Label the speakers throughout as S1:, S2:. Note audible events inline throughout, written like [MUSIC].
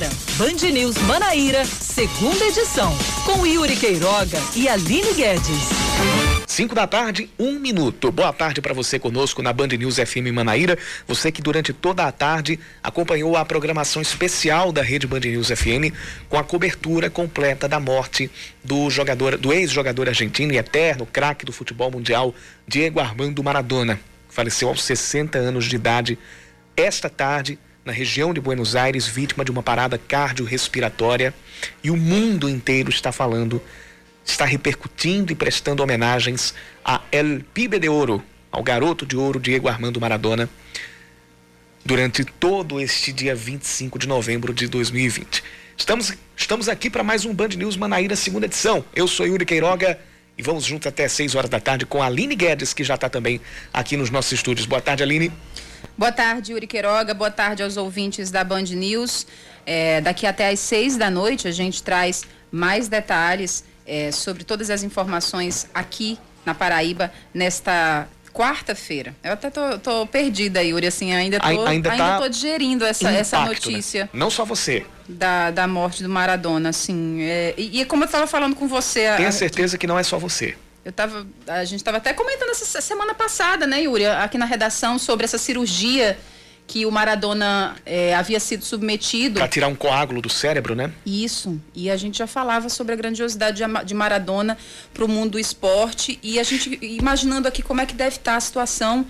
S1: Agora, Band News Manaíra, segunda edição, com Yuri Queiroga e Aline Guedes.
S2: 5 da tarde, um minuto. Boa tarde para você conosco na Band News FM Manaíra. Você que durante toda a tarde acompanhou a programação especial da Rede Band News FM com a cobertura completa da morte do jogador, do ex-jogador argentino e eterno craque do futebol mundial, Diego Armando Maradona. Faleceu aos 60 anos de idade esta tarde na região de Buenos Aires, vítima de uma parada cardiorrespiratória, e o mundo inteiro está falando, está repercutindo e prestando homenagens a El Pibe de Ouro, ao garoto de ouro Diego Armando Maradona, durante todo este dia 25 de novembro de 2020. Estamos, estamos aqui para mais um Band News Manaíra, segunda edição. Eu sou Yuri Queiroga e vamos juntos até 6 horas da tarde com a Aline Guedes, que já está também aqui nos nossos estúdios. Boa tarde, Aline.
S3: Boa tarde, Yuri Queiroga. Boa tarde aos ouvintes da Band News. É, daqui até às seis da noite a gente traz mais detalhes é, sobre todas as informações aqui na Paraíba nesta quarta-feira. Eu até tô, tô, perdida, Yuri, assim, ainda tô, ainda, ainda tá tô digerindo essa, impacto, essa né? notícia. Né?
S2: Não só você.
S3: Da, da morte do Maradona, assim. É, e, e, como eu estava falando com você...
S2: Tenha a, certeza que não é só você.
S3: Eu tava, a gente estava até comentando essa semana passada, né, Yuri, aqui na redação, sobre essa cirurgia que o Maradona é, havia sido submetido.
S2: Para tirar um coágulo do cérebro, né?
S3: Isso. E a gente já falava sobre a grandiosidade de Maradona para o mundo do esporte. E a gente imaginando aqui como é que deve estar a situação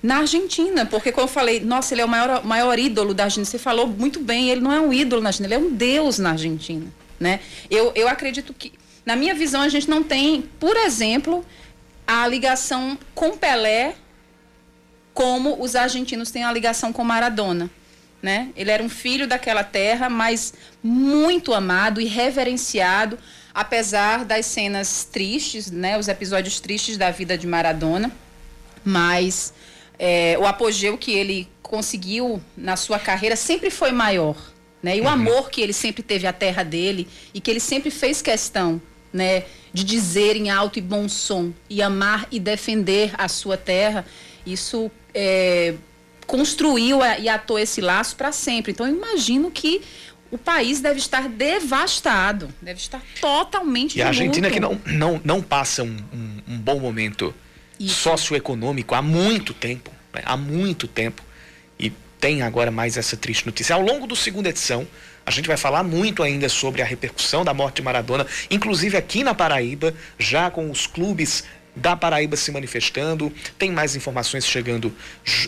S3: na Argentina. Porque, como eu falei, nossa, ele é o maior, maior ídolo da Argentina. Você falou muito bem, ele não é um ídolo na Argentina, ele é um deus na Argentina. Né? Eu, eu acredito que na minha visão, a gente não tem, por exemplo, a ligação com Pelé como os argentinos têm a ligação com Maradona. Né? Ele era um filho daquela terra, mas muito amado e reverenciado, apesar das cenas tristes, né? os episódios tristes da vida de Maradona. Mas é, o apogeu que ele conseguiu na sua carreira sempre foi maior. Né? E o uhum. amor que ele sempre teve à terra dele e que ele sempre fez questão né, de dizer em alto e bom som e amar e defender a sua terra, isso é, construiu e atou esse laço para sempre. Então, eu imagino que o país deve estar devastado, deve estar totalmente
S2: E a Argentina que não, não, não passa um, um, um bom momento isso. socioeconômico há muito tempo, né? há muito tempo. E tem agora mais essa triste notícia. Ao longo do segunda edição, a gente vai falar muito ainda sobre a repercussão da morte de Maradona, inclusive aqui na Paraíba, já com os clubes da Paraíba se manifestando. Tem mais informações chegando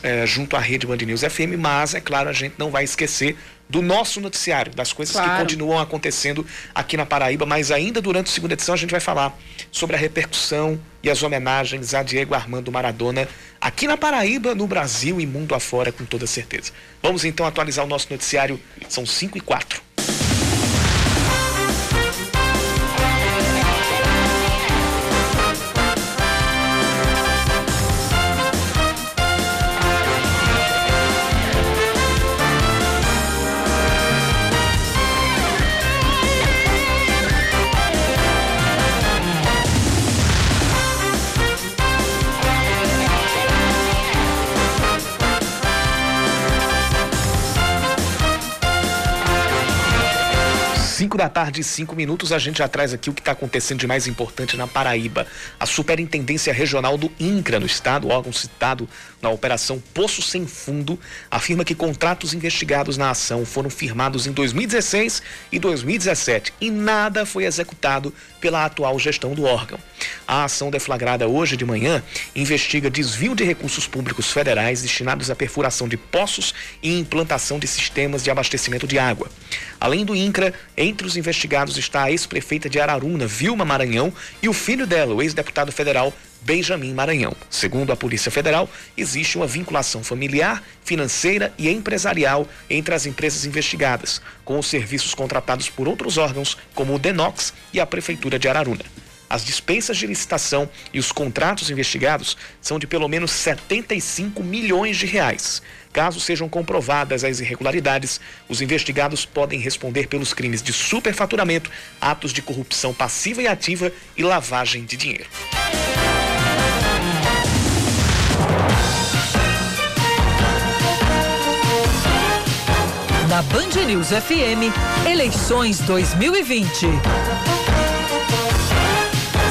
S2: é, junto à rede Band News FM, mas é claro, a gente não vai esquecer do nosso noticiário, das coisas claro. que continuam acontecendo aqui na Paraíba, mas ainda durante a segunda edição a gente vai falar sobre a repercussão e as homenagens a Diego Armando Maradona aqui na Paraíba, no Brasil e mundo afora, com toda certeza. Vamos então atualizar o nosso noticiário, são 5 e 4. Da tarde, cinco minutos, a gente já traz aqui o que está acontecendo de mais importante na Paraíba. A Superintendência Regional do INCRA, no estado, órgão citado na Operação Poço Sem Fundo, afirma que contratos investigados na ação foram firmados em 2016 e 2017 e nada foi executado pela atual gestão do órgão. A ação deflagrada hoje de manhã investiga desvio de recursos públicos federais destinados à perfuração de poços e implantação de sistemas de abastecimento de água. Além do INCRA, entre os investigados está a ex-prefeita de Araruna, Vilma Maranhão, e o filho dela, o ex-deputado federal Benjamin Maranhão. Segundo a Polícia Federal, existe uma vinculação familiar, financeira e empresarial entre as empresas investigadas, com os serviços contratados por outros órgãos, como o Denox e a Prefeitura de Araruna. As dispensas de licitação e os contratos investigados são de pelo menos 75 milhões de reais. Caso sejam comprovadas as irregularidades, os investigados podem responder pelos crimes de superfaturamento, atos de corrupção passiva e ativa e lavagem de dinheiro.
S1: Na Band News FM, eleições 2020.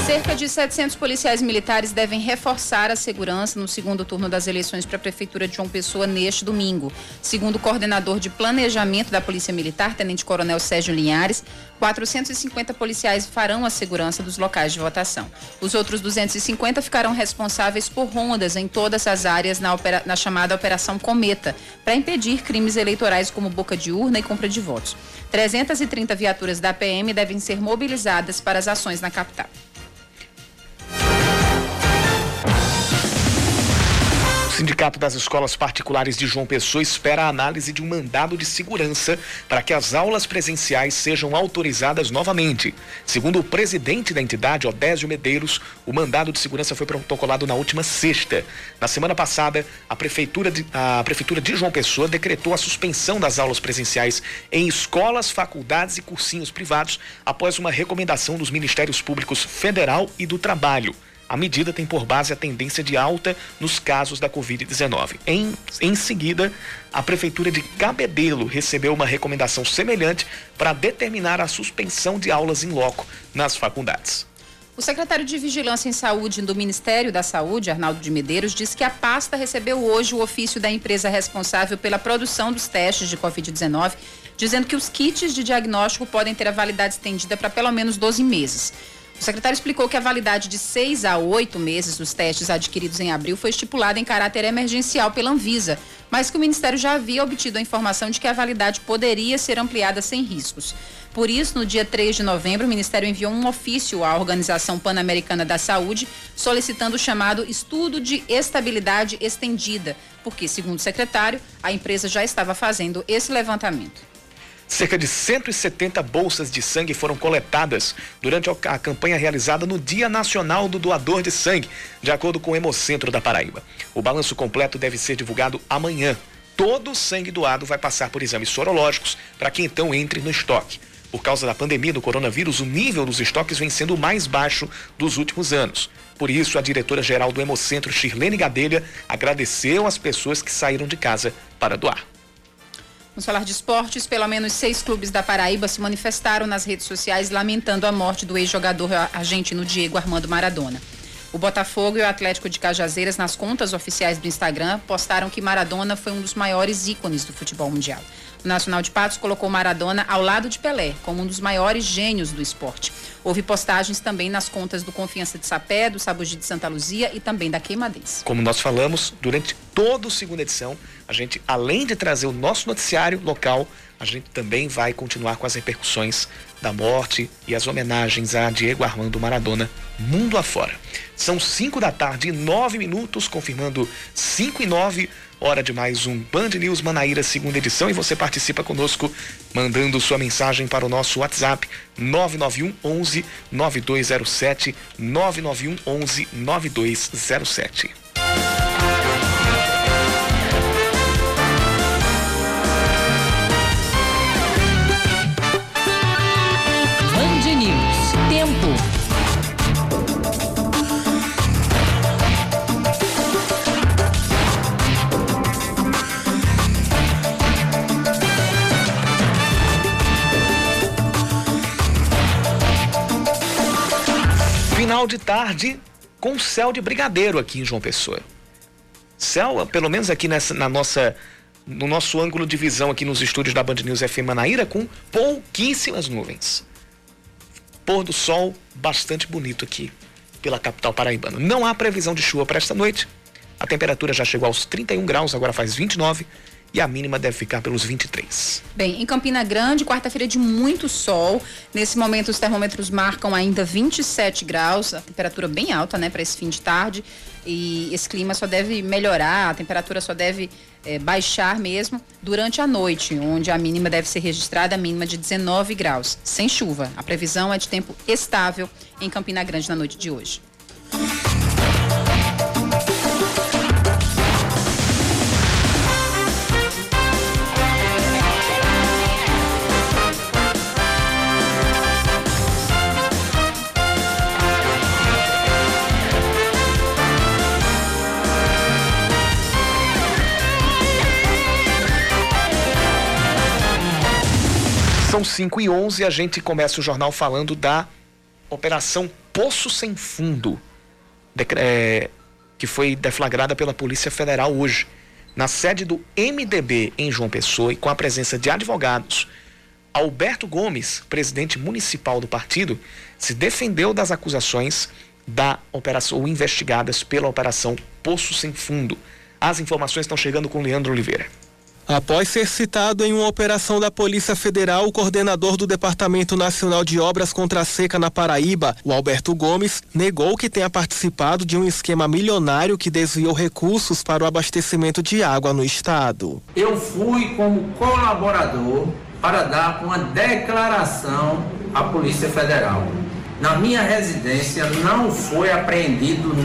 S3: Cerca de 700 policiais militares devem reforçar a segurança no segundo turno das eleições para a Prefeitura de João Pessoa neste domingo. Segundo o coordenador de planejamento da Polícia Militar, Tenente Coronel Sérgio Linhares, 450 policiais farão a segurança dos locais de votação. Os outros 250 ficarão responsáveis por rondas em todas as áreas na, opera, na chamada Operação Cometa, para impedir crimes eleitorais como boca de urna e compra de votos. 330 viaturas da PM devem ser mobilizadas para as ações na capital.
S2: Sindicato das Escolas Particulares de João Pessoa espera a análise de um mandado de segurança para que as aulas presenciais sejam autorizadas novamente. Segundo o presidente da entidade, Odésio Medeiros, o mandado de segurança foi protocolado na última sexta. Na semana passada, a Prefeitura de, a Prefeitura de João Pessoa decretou a suspensão das aulas presenciais em escolas, faculdades e cursinhos privados após uma recomendação dos Ministérios Públicos Federal e do Trabalho. A medida tem por base a tendência de alta nos casos da Covid-19. Em, em seguida, a Prefeitura de Cabedelo recebeu uma recomendação semelhante para determinar a suspensão de aulas em loco nas faculdades.
S3: O secretário de Vigilância em Saúde do Ministério da Saúde, Arnaldo de Medeiros, disse que a pasta recebeu hoje o ofício da empresa responsável pela produção dos testes de Covid-19, dizendo que os kits de diagnóstico podem ter a validade estendida para pelo menos 12 meses. O secretário explicou que a validade de seis a oito meses dos testes adquiridos em abril foi estipulada em caráter emergencial pela Anvisa, mas que o Ministério já havia obtido a informação de que a validade poderia ser ampliada sem riscos. Por isso, no dia 3 de novembro, o Ministério enviou um ofício à Organização Pan-Americana da Saúde solicitando o chamado Estudo de Estabilidade Estendida, porque, segundo o secretário, a empresa já estava fazendo esse levantamento.
S2: Cerca de 170 bolsas de sangue foram coletadas durante a campanha realizada no Dia Nacional do Doador de Sangue, de acordo com o Hemocentro da Paraíba. O balanço completo deve ser divulgado amanhã. Todo o sangue doado vai passar por exames sorológicos para que então entre no estoque. Por causa da pandemia do coronavírus, o nível dos estoques vem sendo o mais baixo dos últimos anos. Por isso, a diretora-geral do Hemocentro, Shirlene Gadelha, agradeceu às pessoas que saíram de casa para doar.
S3: Vamos falar de esportes. Pelo menos seis clubes da Paraíba se manifestaram nas redes sociais lamentando a morte do ex-jogador argentino Diego Armando Maradona. O Botafogo e o Atlético de Cajazeiras, nas contas oficiais do Instagram, postaram que Maradona foi um dos maiores ícones do futebol mundial. O Nacional de Patos colocou Maradona ao lado de Pelé, como um dos maiores gênios do esporte. Houve postagens também nas contas do Confiança de Sapé, do Sabugi de Santa Luzia e também da Queimadense.
S2: Como nós falamos, durante toda a segunda edição, a gente, além de trazer o nosso noticiário local, a gente também vai continuar com as repercussões da morte e as homenagens a Diego Armando Maradona mundo afora. São 5 da tarde e 9 minutos, confirmando 5 e 9 hora de mais um Band News Manaíra, segunda edição, e você participa conosco mandando sua mensagem para o nosso WhatsApp 991 11 9207 991 11 9207. Tarde com céu de brigadeiro aqui em João Pessoa. Céu, pelo menos aqui nessa, na nossa, no nosso ângulo de visão aqui nos estúdios da Band News FM Manaíra, com pouquíssimas nuvens. Pôr do sol bastante bonito aqui pela capital paraibana. Não há previsão de chuva para esta noite. A temperatura já chegou aos 31 graus, agora faz 29 e a mínima deve ficar pelos 23.
S3: Bem, em Campina Grande, quarta-feira de muito sol. Nesse momento, os termômetros marcam ainda 27 graus, a temperatura bem alta, né, para esse fim de tarde. E esse clima só deve melhorar, a temperatura só deve é, baixar mesmo durante a noite, onde a mínima deve ser registrada, a mínima de 19 graus, sem chuva. A previsão é de tempo estável em Campina Grande na noite de hoje.
S2: São 5 e 11 a gente começa o jornal falando da Operação Poço Sem Fundo, é, que foi deflagrada pela Polícia Federal hoje, na sede do MDB em João Pessoa e com a presença de advogados. Alberto Gomes, presidente municipal do partido, se defendeu das acusações da operação ou investigadas pela Operação Poço Sem Fundo. As informações estão chegando com Leandro Oliveira.
S4: Após ser citado em uma operação da Polícia Federal, o coordenador do Departamento Nacional de Obras contra a Seca na Paraíba, o Alberto Gomes, negou que tenha participado de um esquema milionário que desviou recursos para o abastecimento de água no estado.
S5: Eu fui como colaborador para dar uma declaração à Polícia Federal na minha residência não foi apreendido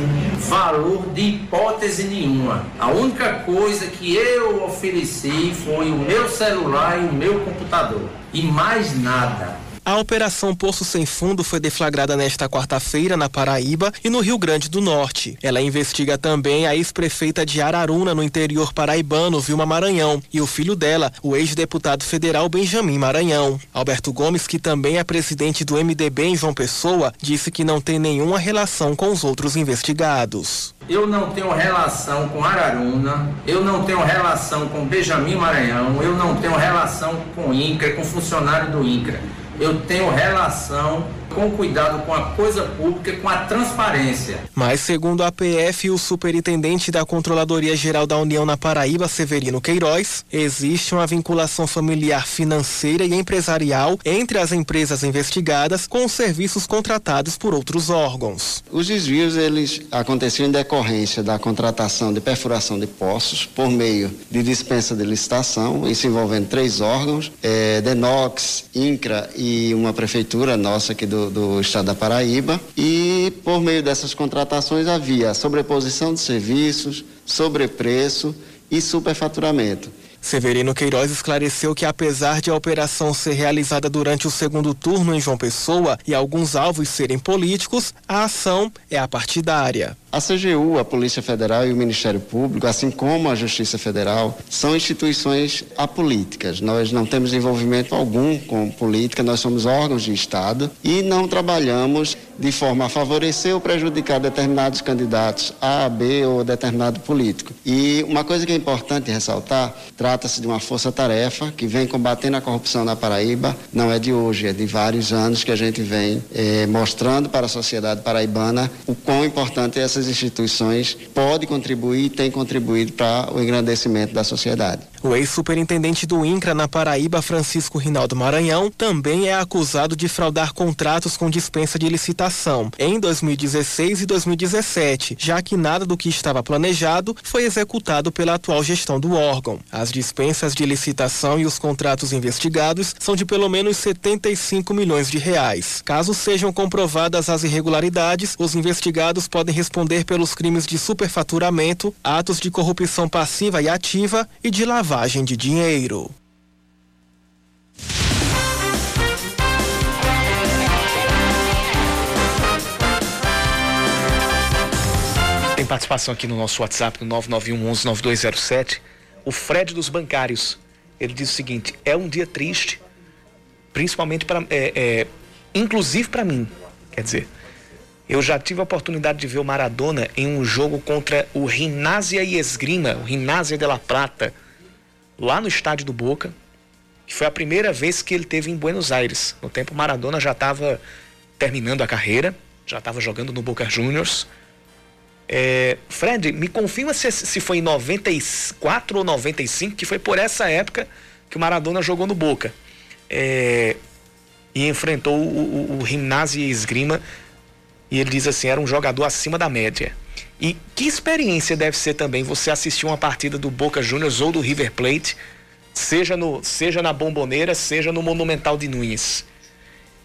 S5: valor de hipótese nenhuma. A única coisa que eu ofereci foi o meu celular e o meu computador. E mais nada.
S4: A Operação Poço Sem Fundo foi deflagrada nesta quarta-feira na Paraíba e no Rio Grande do Norte. Ela investiga também a ex-prefeita de Araruna, no interior paraibano, Vilma Maranhão, e o filho dela, o ex-deputado federal Benjamin Maranhão. Alberto Gomes, que também é presidente do MDB em João Pessoa, disse que não tem nenhuma relação com os outros investigados.
S5: Eu não tenho relação com Araruna, eu não tenho relação com Benjamin Maranhão, eu não tenho relação com INCRA, com funcionário do INCRA eu tenho relação com cuidado com a coisa pública, com a transparência.
S4: Mas, segundo a PF e o superintendente da Controladoria Geral da União na Paraíba, Severino Queiroz, existe uma vinculação familiar financeira e empresarial entre as empresas investigadas com os serviços contratados por outros órgãos.
S6: Os desvios eles aconteciam em decorrência da contratação de perfuração de poços por meio de dispensa de licitação, isso envolvendo três órgãos, é, Denox, INCRA e uma prefeitura nossa aqui do do, estado da Paraíba e por meio dessas contratações havia sobreposição de serviços, sobrepreço e superfaturamento.
S4: Severino Queiroz esclareceu que, apesar de a operação ser realizada durante o segundo turno em João Pessoa e alguns alvos serem políticos, a ação é a partidária.
S6: A CGU, a Polícia Federal e o Ministério Público, assim como a Justiça Federal, são instituições apolíticas. Nós não temos envolvimento algum com política, nós somos órgãos de Estado e não trabalhamos de forma a favorecer ou prejudicar determinados candidatos A, B ou determinado político. E uma coisa que é importante ressaltar, trata-se de uma força-tarefa que vem combatendo a corrupção na Paraíba, não é de hoje, é de vários anos que a gente vem eh, mostrando para a sociedade paraibana o quão importante essas instituições pode contribuir e tem contribuído para o engrandecimento da sociedade.
S4: O ex-superintendente do INCRA na Paraíba, Francisco Rinaldo Maranhão, também é acusado de fraudar contratos com dispensa de licitação em 2016 e 2017, já que nada do que estava planejado foi executado pela atual gestão do órgão. As dispensas de licitação e os contratos investigados são de pelo menos 75 milhões de reais. Caso sejam comprovadas as irregularidades, os investigados podem responder pelos crimes de superfaturamento, atos de corrupção passiva e ativa e de lavagem de dinheiro.
S2: Tem participação aqui no nosso WhatsApp, no 991119207. O Fred dos Bancários. Ele diz o seguinte: é um dia triste, principalmente para. É, é, inclusive para mim. Quer dizer, eu já tive a oportunidade de ver o Maradona em um jogo contra o Rinásia e Esgrima, o Rinásia de La Plata, lá no estádio do Boca, que foi a primeira vez que ele teve em Buenos Aires. No tempo, Maradona já estava terminando a carreira, já estava jogando no Boca Juniors. É, Fred, me confirma se, se foi em 94 ou 95, que foi por essa época que o Maradona jogou no Boca. É, e enfrentou o, o, o e Esgrima e ele diz assim: era um jogador acima da média. E que experiência deve ser também você assistir uma partida do Boca Juniors ou do River Plate, seja, no, seja na Bomboneira, seja no Monumental de Nunes.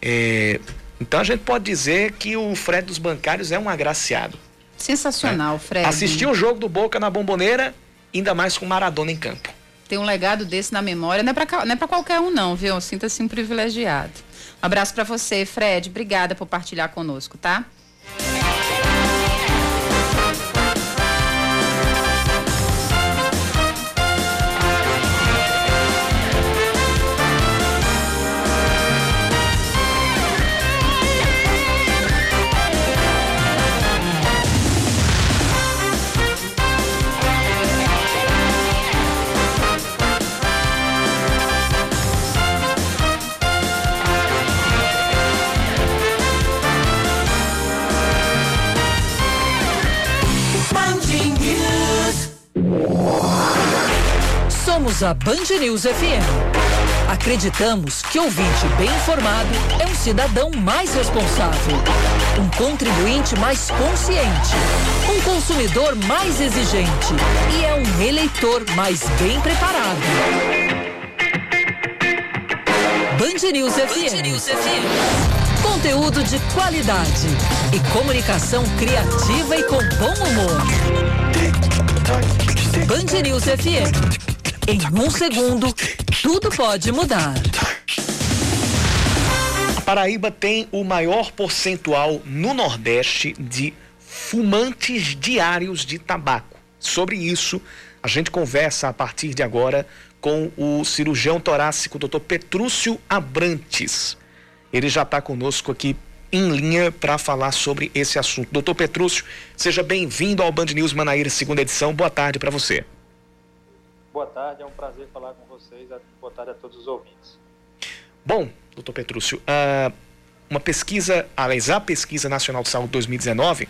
S2: É, então a gente pode dizer que o Fred dos Bancários é um agraciado.
S3: Sensacional, é. Fred.
S2: Assistir o jogo do Boca na Bomboneira, ainda mais com Maradona em campo.
S3: Tem um legado desse na memória, não é para é qualquer um, não, viu? Sinta-se um privilegiado. Um abraço para você, Fred. Obrigada por partilhar conosco, tá?
S1: A Band News FM. Acreditamos que ouvinte bem informado é um cidadão mais responsável, um contribuinte mais consciente, um consumidor mais exigente e é um eleitor mais bem preparado. Band News FM. News FM. Conteúdo de qualidade e comunicação criativa e com bom humor. Band News FM. Em um segundo, tudo pode mudar.
S2: A Paraíba tem o maior percentual no Nordeste de fumantes diários de tabaco. Sobre isso, a gente conversa a partir de agora com o cirurgião torácico Dr. Petrúcio Abrantes. Ele já está conosco aqui em linha para falar sobre esse assunto. Doutor Petrúcio, seja bem-vindo ao Band News Manaíra, segunda edição. Boa tarde para você.
S7: Boa tarde, é um prazer falar com vocês. Boa tarde a todos os ouvintes.
S2: Bom, doutor Petrúcio, uh, uma pesquisa, aliás, a Pesquisa Nacional de Saúde 2019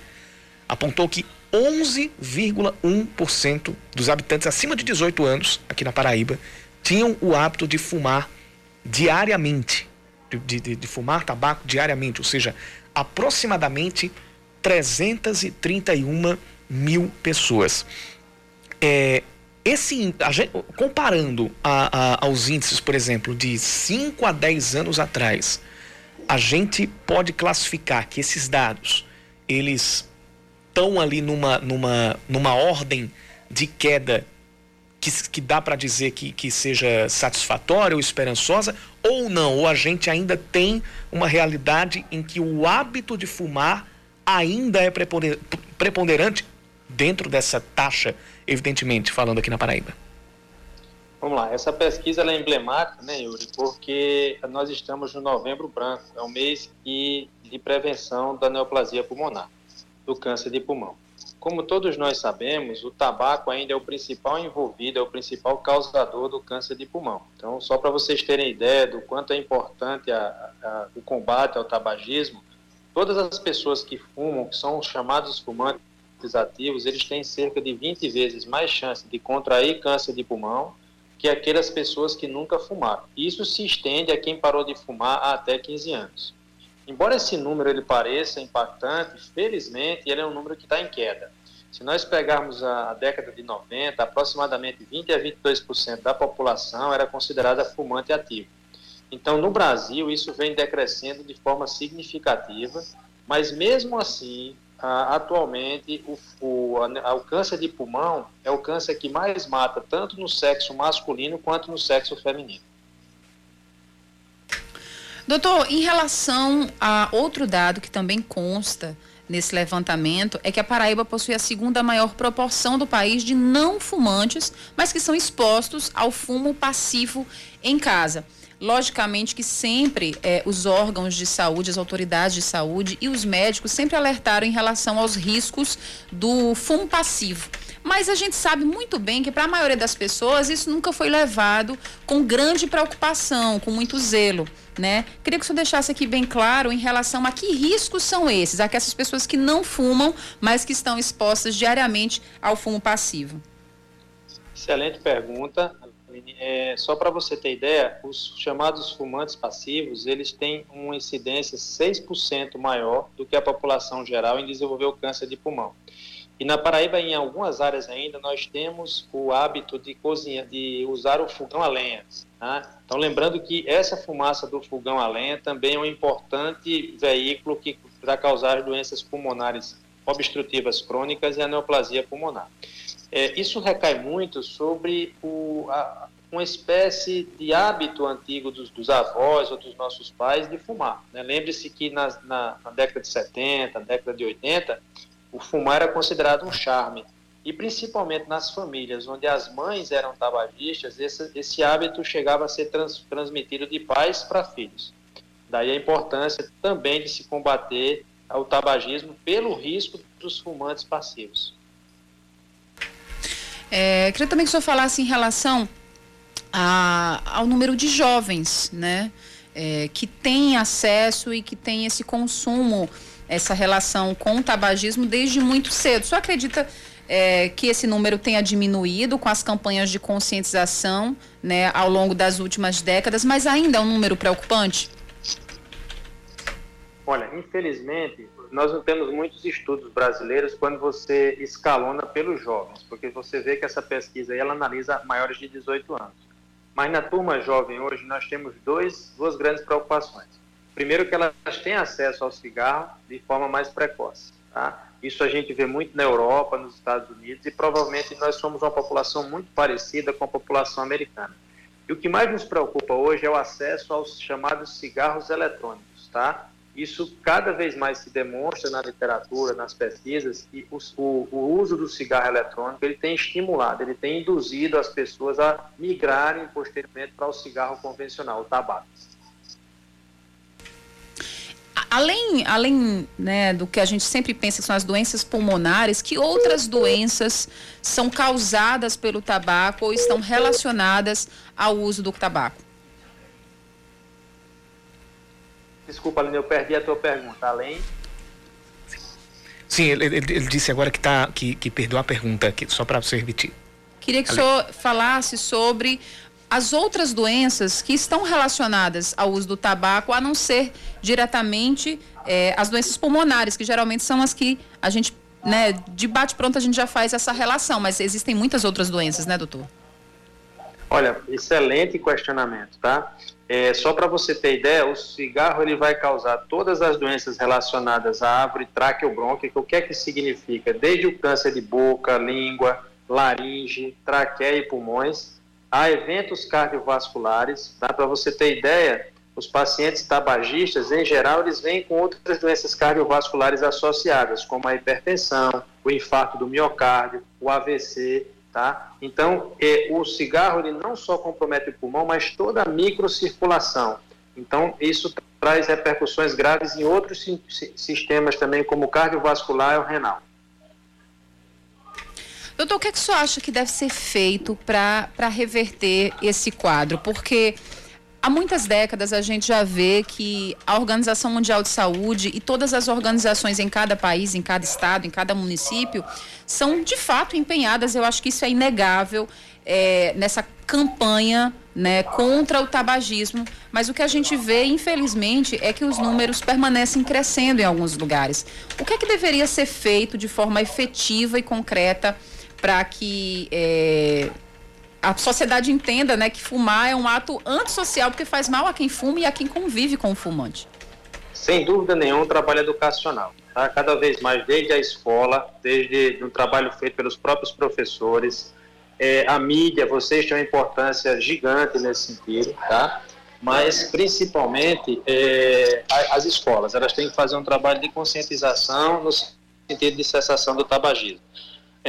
S2: apontou que 11,1% dos habitantes acima de 18 anos, aqui na Paraíba, tinham o hábito de fumar diariamente, de, de, de fumar tabaco diariamente, ou seja, aproximadamente 331 mil pessoas. É, esse, gente, comparando a, a, aos índices, por exemplo, de 5 a 10 anos atrás, a gente pode classificar que esses dados, eles estão ali numa, numa, numa ordem de queda que, que dá para dizer que, que seja satisfatória ou esperançosa, ou não, ou a gente ainda tem uma realidade em que o hábito de fumar ainda é preponderante dentro dessa taxa, evidentemente, falando aqui na Paraíba?
S7: Vamos lá, essa pesquisa é emblemática, né, Yuri, porque nós estamos no novembro branco, é um mês de prevenção da neoplasia pulmonar, do câncer de pulmão. Como todos nós sabemos, o tabaco ainda é o principal envolvido, é o principal causador do câncer de pulmão. Então, só para vocês terem ideia do quanto é importante a, a, o combate ao tabagismo, todas as pessoas que fumam, que são chamados fumantes ativos, eles têm cerca de 20 vezes mais chance de contrair câncer de pulmão que aquelas pessoas que nunca fumaram. Isso se estende a quem parou de fumar há até 15 anos. Embora esse número ele pareça impactante, felizmente ele é um número que está em queda. Se nós pegarmos a, década de 90, aproximadamente 20 a 22% da população era considerada fumante ativo. Então, no Brasil, isso vem decrescendo de forma significativa, mas mesmo assim, ah, atualmente o, o, a, o câncer de pulmão é o câncer que mais mata tanto no sexo masculino quanto no sexo feminino.
S3: Doutor, em relação a outro dado que também consta nesse levantamento é que a Paraíba possui a segunda maior proporção do país de não fumantes, mas que são expostos ao fumo passivo em casa. Logicamente que sempre é, os órgãos de saúde, as autoridades de saúde e os médicos sempre alertaram em relação aos riscos do fumo passivo. Mas a gente sabe muito bem que para a maioria das pessoas isso nunca foi levado com grande preocupação, com muito zelo. Né? Queria que o senhor deixasse aqui bem claro em relação a que riscos são esses, a essas pessoas que não fumam, mas que estão expostas diariamente ao fumo passivo.
S7: Excelente pergunta. É, só para você ter ideia, os chamados fumantes passivos, eles têm uma incidência 6% maior do que a população geral em desenvolver o câncer de pulmão. E na Paraíba, em algumas áreas ainda, nós temos o hábito de cozinhar, de usar o fogão a lenha. Tá? Então, lembrando que essa fumaça do fogão a lenha também é um importante veículo que para causar doenças pulmonares obstrutivas crônicas e a neoplasia pulmonar. É, isso recai muito sobre o, a, uma espécie de hábito antigo dos, dos, avós ou dos nossos pais de fumar. Né? Lembre-se que na, na, na, década de 70, década de 80, o fumar era considerado um charme. E principalmente nas famílias onde as mães eram tabagistas, esse, esse hábito chegava a ser trans, transmitido de pais para filhos. Daí a importância também de se combater o tabagismo pelo risco dos fumantes passivos.
S3: É, queria também que o senhor falasse em relação a, ao número de jovens, né? É, que têm acesso e que têm esse consumo, essa relação com o tabagismo desde muito cedo. Senhor acredita é, que esse número tenha diminuído com as campanhas de conscientização né, ao longo das últimas décadas, mas ainda é um número preocupante?
S7: Olha, infelizmente, nós não temos muitos estudos brasileiros quando você escalona pelos jovens, porque você vê que essa pesquisa aí, ela analisa maiores de 18 anos. Mas na turma jovem hoje nós temos dois, duas grandes preocupações. Primeiro que elas têm acesso ao cigarro de forma mais precoce. Tá? Isso a gente vê muito na Europa, nos Estados Unidos e provavelmente nós somos uma população muito parecida com a população americana. E o que mais nos preocupa hoje é o acesso aos chamados cigarros eletrônicos, tá? Isso cada vez mais se demonstra na literatura, nas pesquisas, e o, o, uso do cigarro eletrônico ele tem estimulado, ele tem induzido as pessoas a migrarem posteriormente para o cigarro convencional, o tabaco.
S3: Além, além né, do que a gente sempre pensa que são as doenças pulmonares, que outras doenças são causadas pelo tabaco ou estão relacionadas ao uso do tabaco?
S7: Desculpa, Aline, eu perdi a tua pergunta. Além.
S2: Sim, ele, ele, ele disse agora que, tá, que, que perdeu a pergunta aqui, só para você repetir.
S3: Queria que o senhor falasse sobre as outras doenças que estão relacionadas ao uso do tabaco, a não ser diretamente é, as doenças pulmonares, que geralmente são as que a gente, né, de bate-pronto a gente já faz essa relação, mas existem muitas outras doenças, né, doutor?
S7: Olha, excelente questionamento, tá? É, só para você ter ideia, o cigarro ele vai causar todas as doenças relacionadas à árvore traqueobrônquica. O que é que significa? Desde o câncer de boca, língua, laringe, traqueia e pulmões, a eventos cardiovasculares. Tá? Para você ter ideia, os pacientes tabagistas, em geral, eles vêm com outras doenças cardiovasculares associadas, como a hipertensão, o infarto do miocárdio, o AVC Tá? Então, é, o cigarro ele não só compromete o pulmão, mas toda a microcirculação. Então, isso traz repercussões graves em outros sistemas também, como o cardiovascular e o renal.
S3: Doutor, o que, é que o senhor acha que deve ser feito para reverter esse quadro? Porque Há muitas décadas a gente já vê que a Organização Mundial de Saúde e todas as organizações em cada país, em cada estado, em cada município, são de fato empenhadas, eu acho que isso é inegável, é, nessa campanha né, contra o tabagismo. Mas o que a gente vê, infelizmente, é que os números permanecem crescendo em alguns lugares. O que é que deveria ser feito de forma efetiva e concreta para que. É, a sociedade entenda né, que fumar é um ato antissocial, porque faz mal a quem fuma e a quem convive com o fumante.
S7: Sem dúvida nenhuma, um trabalho educacional. Tá? Cada vez mais, desde a escola, desde um trabalho feito pelos próprios professores, é, a mídia, vocês têm uma importância gigante nesse sentido, tá? mas principalmente é, as escolas, elas têm que fazer um trabalho de conscientização no sentido de cessação do tabagismo.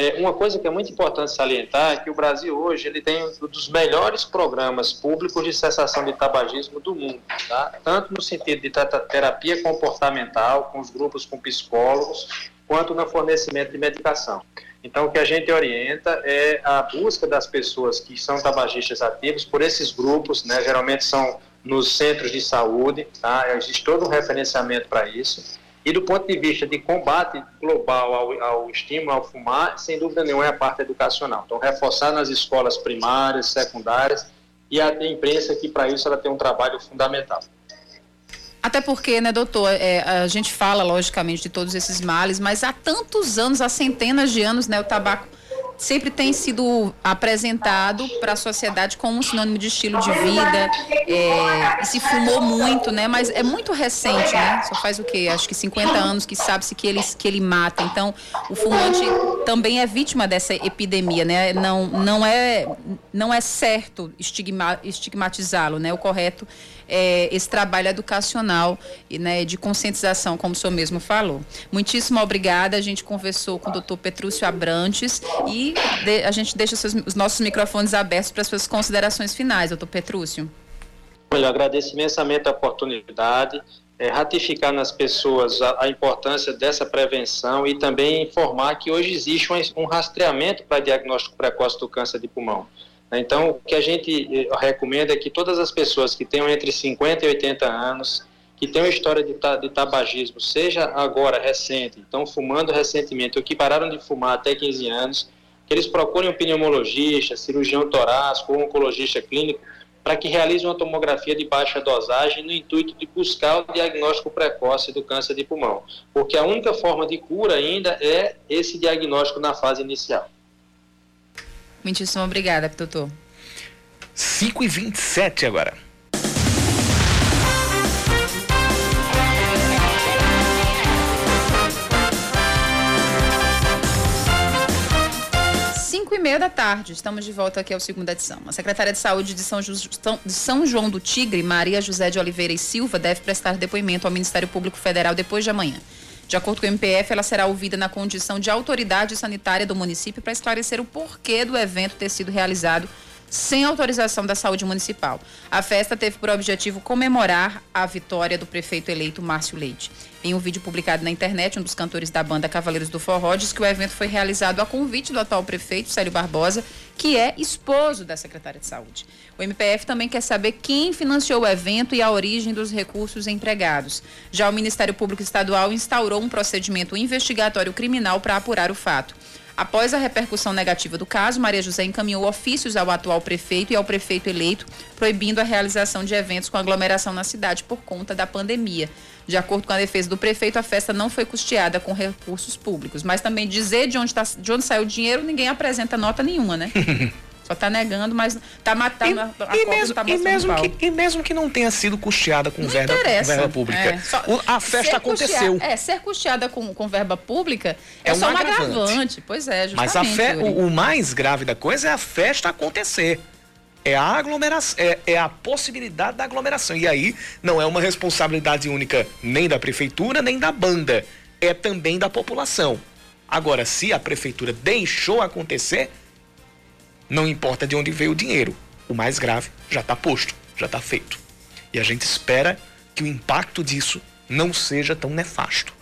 S7: É, uma coisa que é muito importante salientar é que o Brasil hoje ele tem um dos melhores programas públicos de cessação de tabagismo do mundo, tá? tanto no sentido de terapia comportamental, com os grupos com psicólogos, quanto no fornecimento de medicação. Então, o que a gente orienta é a busca das pessoas que são tabagistas ativos por esses grupos, né? geralmente são nos centros de saúde, tá? existe todo um referenciamento para isso e do ponto de vista de combate global ao, ao, estímulo ao fumar, sem dúvida nenhuma é a parte educacional. Então, reforçar nas escolas primárias, secundárias e a imprensa que para isso ela tem um trabalho fundamental.
S3: Até porque, né, doutor, é, a gente fala logicamente de todos esses males, mas há tantos anos, há centenas de anos, né, o tabaco sempre tem sido apresentado para a sociedade como um sinônimo de estilo de vida. É, se fumou muito, né? Mas é muito recente, né? Só faz o quê? Acho que 50 anos que sabe-se que ele, que ele mata. Então, o fumante também é vítima dessa epidemia, né? Não, não, é, não é certo estigma, estigmatizá-lo, né? O correto é, esse trabalho educacional e né, de conscientização, como o senhor mesmo falou. Muitíssimo obrigada. A gente conversou com o doutor Petrúcio Abrantes e de, a gente deixa seus, os nossos microfones abertos para as suas considerações finais, doutor Petrúcio.
S7: Olha, eu agradeço imensamente a oportunidade, é, ratificar nas pessoas a, a, importância dessa prevenção e também informar que hoje existe um, um rastreamento para diagnóstico precoce do câncer de pulmão. Então, o que a gente eh, recomenda é que todas as pessoas que tenham entre 50 e 80 anos, que uma história de, de tabagismo, seja agora recente, estão fumando recentemente ou que pararam de fumar até 15 anos, que eles procurem um pneumologista, cirurgião torácico ou oncologista clínico para que realize uma tomografia de baixa dosagem no intuito de buscar o diagnóstico precoce do câncer de pulmão, porque a única forma de cura ainda é esse diagnóstico na fase inicial.
S3: Muitíssimo obrigada, doutor.
S2: 5 e 27 agora.
S3: 5 e meia da tarde, estamos de volta aqui ao segunda edição. A secretária de Saúde de São, de São João do Tigre, Maria José de Oliveira e Silva, deve prestar depoimento ao Ministério Público Federal depois de amanhã. De acordo com o MPF, ela será ouvida na condição de autoridade sanitária do município para esclarecer o porquê do evento ter sido realizado sem autorização da saúde municipal. A festa teve por objetivo comemorar a vitória do prefeito eleito Márcio Leite. Em um vídeo publicado na internet, um dos cantores da banda Cavaleiros do Forró diz que o evento foi realizado a convite do atual prefeito, Célio Barbosa, que é esposo da secretária de Saúde. O MPF também quer saber quem financiou o evento e a origem dos recursos empregados. Já o Ministério Público Estadual instaurou um procedimento investigatório criminal para apurar o fato. Após a repercussão negativa do caso, Maria José encaminhou ofícios ao atual prefeito e ao prefeito eleito, proibindo a realização de eventos com aglomeração na cidade por conta da pandemia. De acordo com a defesa do prefeito, a festa não foi custeada com recursos públicos. Mas também dizer de onde, tá, de onde saiu o dinheiro, ninguém apresenta nota nenhuma, né? [LAUGHS] Só está negando, mas está matando
S2: e,
S3: a,
S2: a e mesmo, tá e mesmo que E mesmo que não tenha sido custeada com verba, com verba, pública. É, só, o, a festa aconteceu.
S3: é, ser custeada com, com verba pública é, é só um agravante. agravante. Pois é,
S2: justamente. Mas a fe, o, o, mais grave da coisa é a festa acontecer. É a aglomeração, é, é a possibilidade da aglomeração. E aí não é uma responsabilidade única nem da prefeitura, nem da banda. É também da população. Agora, se a prefeitura deixou acontecer, não importa de onde veio o dinheiro. O mais grave já está posto, já está feito. E a gente espera que o impacto disso não seja tão nefasto.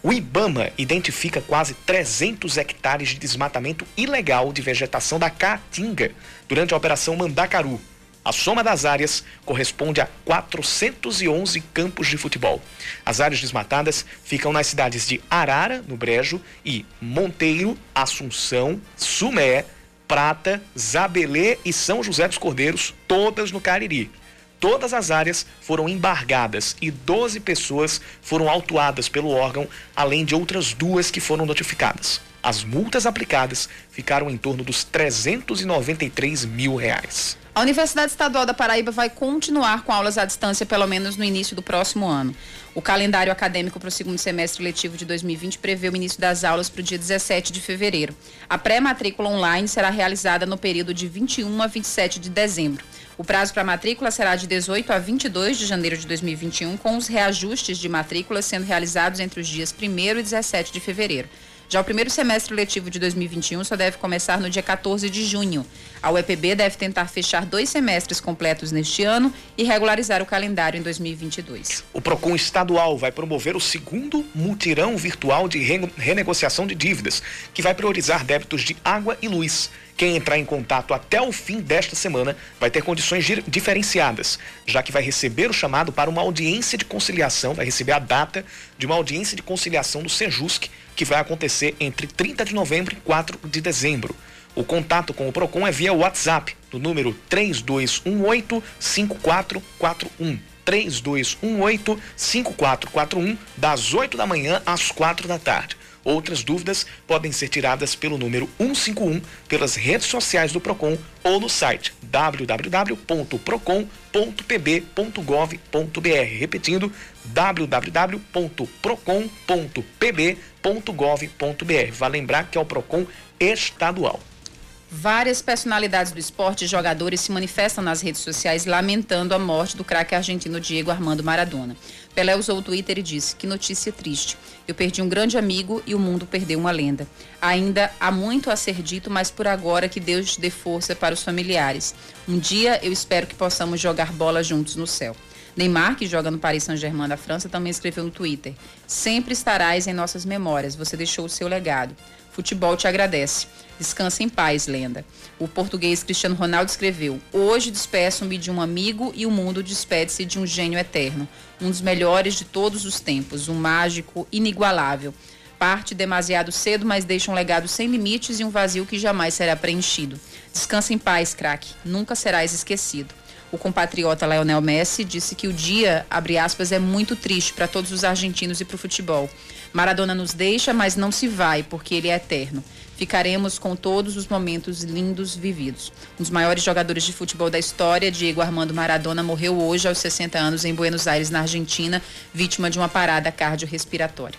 S2: O IBAMA identifica quase 300 hectares de desmatamento ilegal de vegetação da Caatinga durante a Operação Mandacaru. A soma das áreas corresponde a 411 campos de futebol. As áreas desmatadas ficam nas cidades de Arara, no Brejo, e Monteiro, Assunção, Sumé, Prata, Zabelê e São José dos Cordeiros, todas no Cariri. Todas as áreas foram embargadas e 12 pessoas foram autuadas pelo órgão, além de outras duas que foram notificadas. As multas aplicadas ficaram em torno dos 393 mil reais.
S3: A Universidade Estadual da Paraíba vai continuar com aulas à distância pelo menos no início do próximo ano. O calendário acadêmico para o segundo semestre letivo de 2020 prevê o início das aulas para o dia 17 de fevereiro. A pré-matrícula online será realizada no período de 21 a 27 de dezembro. O prazo para matrícula será de 18 a 22 de janeiro de 2021, com os reajustes de matrícula sendo realizados entre os dias 1 e 17 de fevereiro. Já o primeiro semestre letivo de 2021 só deve começar no dia 14 de junho. A UEPB deve tentar fechar dois semestres completos neste ano e regularizar o calendário em 2022.
S2: O PROCON estadual vai promover o segundo mutirão virtual de renegociação de dívidas, que vai priorizar débitos de água e luz. Quem entrar em contato até o fim desta semana vai ter condições diferenciadas, já que vai receber o chamado para uma audiência de conciliação, vai receber a data de uma audiência de conciliação do Sejusc, que vai acontecer entre 30 de novembro e 4 de dezembro. O contato com o Procon é via WhatsApp, no número 3218 5441. 3218 5441, das 8 da manhã às 4 da tarde. Outras dúvidas podem ser tiradas pelo número 151 pelas redes sociais do Procon ou no site www.procon.pb.gov.br. Repetindo, www.procon.pb.gov.br. Vale lembrar que é o Procon estadual.
S3: Várias personalidades do esporte e jogadores se manifestam nas redes sociais lamentando a morte do craque argentino Diego Armando Maradona. Pelé usou o Twitter e disse: Que notícia triste. Eu perdi um grande amigo e o mundo perdeu uma lenda. Ainda há muito a ser dito, mas por agora que Deus dê força para os familiares. Um dia eu espero que possamos jogar bola juntos no céu. Neymar, que joga no Paris Saint-Germain da França, também escreveu no Twitter: Sempre estarás em nossas memórias. Você deixou o seu legado. Futebol te agradece. Descansa em paz, lenda. O português Cristiano Ronaldo escreveu: Hoje despeço-me de um amigo e o mundo despede-se de um gênio eterno, um dos melhores de todos os tempos, um mágico inigualável. Parte demasiado cedo, mas deixa um legado sem limites e um vazio que jamais será preenchido. Descansa em paz, craque. Nunca serás esquecido. O compatriota Lionel Messi disse que o dia, abre aspas, é muito triste para todos os argentinos e para o futebol. Maradona nos deixa, mas não se vai, porque ele é eterno. Ficaremos com todos os momentos lindos vividos. Um dos maiores jogadores de futebol da história, Diego Armando Maradona, morreu hoje aos 60 anos em Buenos Aires, na Argentina, vítima de uma parada cardiorrespiratória.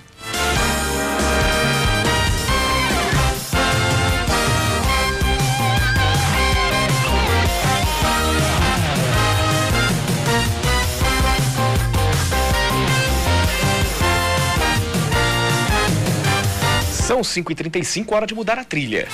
S2: São 5h35, hora de mudar a trilha.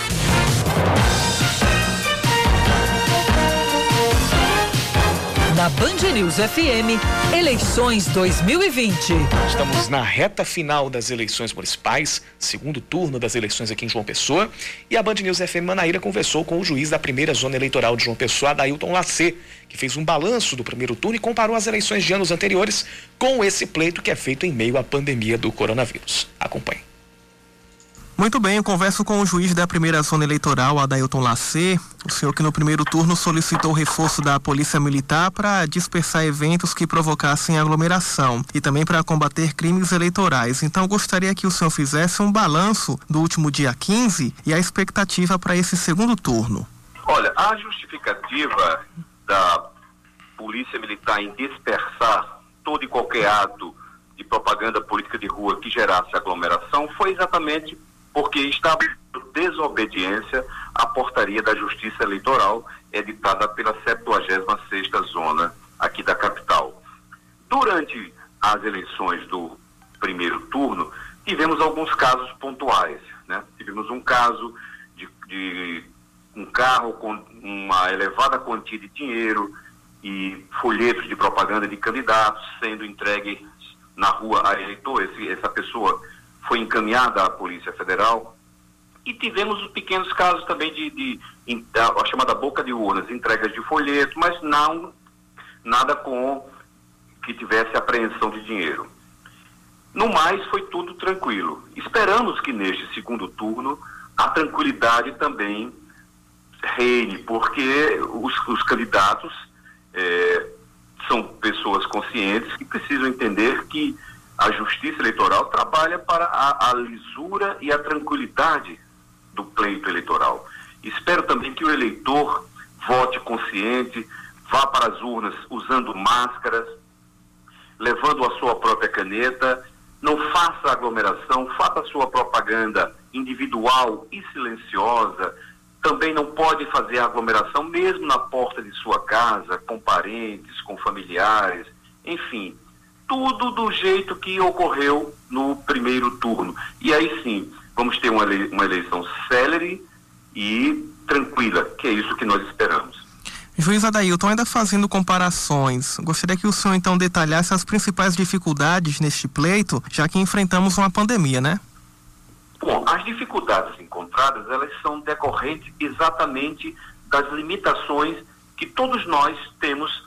S1: Na Band News FM, eleições 2020.
S2: Estamos na reta final das eleições municipais, segundo turno das eleições aqui em João Pessoa, e a Band News FM Manaíra conversou com o juiz da primeira zona eleitoral de João Pessoa, Adailton Lacê, que fez um balanço do primeiro turno e comparou as eleições de anos anteriores com esse pleito que é feito em meio à pandemia do coronavírus. Acompanhe.
S4: Muito bem, eu converso com o juiz da primeira zona eleitoral, Adailton Lacê, o senhor que no primeiro turno solicitou reforço da Polícia Militar para dispersar eventos que provocassem aglomeração e também para combater crimes eleitorais. Então, gostaria que o senhor fizesse um balanço do último dia 15 e a expectativa para esse segundo turno.
S8: Olha, a justificativa da Polícia Militar em dispersar todo e qualquer ato de propaganda política de rua que gerasse aglomeração foi exatamente porque em desobediência à portaria da Justiça Eleitoral editada pela 76ª Zona aqui da capital. Durante as eleições do primeiro turno, tivemos alguns casos pontuais. Né? Tivemos um caso de, de um carro com uma elevada quantia de dinheiro e folhetos de propaganda de candidatos sendo entregues na rua a eleitor. Esse, essa pessoa foi encaminhada à Polícia Federal. E tivemos pequenos casos também de, de, de a chamada boca de urnas, entregas de folheto, mas não nada com que tivesse apreensão de dinheiro. No mais, foi tudo tranquilo. Esperamos que neste segundo turno a tranquilidade também reine, porque os, os candidatos é, são pessoas conscientes que precisam entender que a Justiça Eleitoral trabalha para a, a lisura e a tranquilidade do pleito eleitoral. Espero também que o eleitor vote consciente, vá para as urnas usando máscaras, levando a sua própria caneta, não faça aglomeração, faça a sua propaganda individual e silenciosa. Também não pode fazer aglomeração mesmo na porta de sua casa, com parentes, com familiares, enfim tudo do jeito que ocorreu no primeiro turno. E aí sim, vamos ter uma, eleição célere e tranquila, que é isso que nós esperamos.
S4: Juiz Adailton, ainda fazendo comparações, gostaria que o senhor então detalhasse as principais dificuldades neste pleito, já que enfrentamos uma pandemia, né?
S8: Bom, as dificuldades encontradas, elas são decorrentes exatamente das limitações que todos nós temos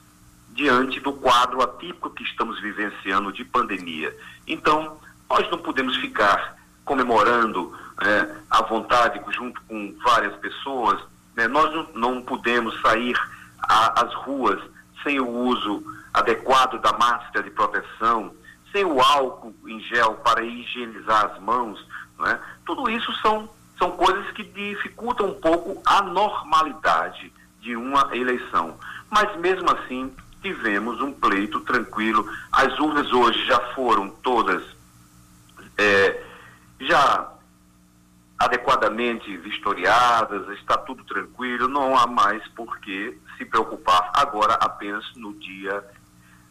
S8: diante do quadro atípico que estamos vivenciando de pandemia. Então, nós não podemos ficar comemorando é, à vontade junto com várias pessoas, né? nós não, não, podemos sair às ruas sem o uso adequado da máscara de proteção, sem o álcool em gel para higienizar as mãos. Né? Tudo isso são, são coisas que dificultam um pouco a normalidade de uma eleição. Mas mesmo assim, tivemos um pleito tranquilo. As urnas hoje já foram todas é, já adequadamente vistoriadas, está tudo tranquilo, não há mais por que se preocupar agora apenas no dia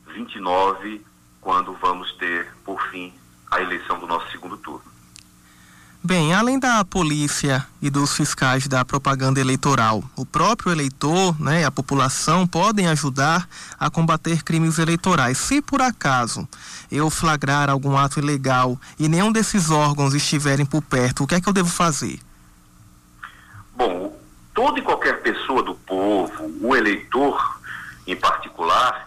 S8: 29, quando vamos ter, por fim, a eleição do nosso segundo turno.
S4: Bem, além da polícia e dos fiscais da propaganda eleitoral, o próprio eleitor né, a população podem ajudar a combater crimes eleitorais. Se por acaso eu flagrar algum ato ilegal e nenhum desses órgãos estiverem por perto, o que é que eu devo fazer?
S8: Bom, toda e qualquer pessoa do povo, o eleitor em particular,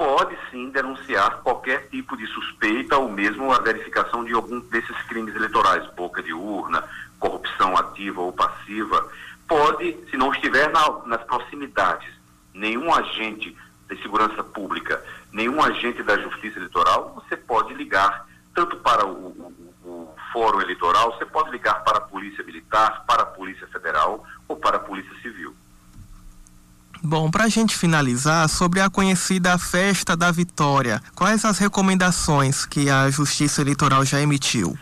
S8: pode sim denunciar qualquer tipo de suspeita ou mesmo a verificação de algum desses crimes eleitorais, boca de urna, corrupção ativa ou passiva. Pode, se não estiver na, nas proximidades, nenhum agente de segurança pública, nenhum agente da justiça eleitoral, você pode ligar tanto para o, o, o fórum eleitoral, você pode ligar para a polícia militar, para a polícia federal ou para a polícia civil.
S4: Bom, para a gente finalizar, sobre a conhecida Festa da Vitória, quais as recomendações que a Justiça Eleitoral já emitiu?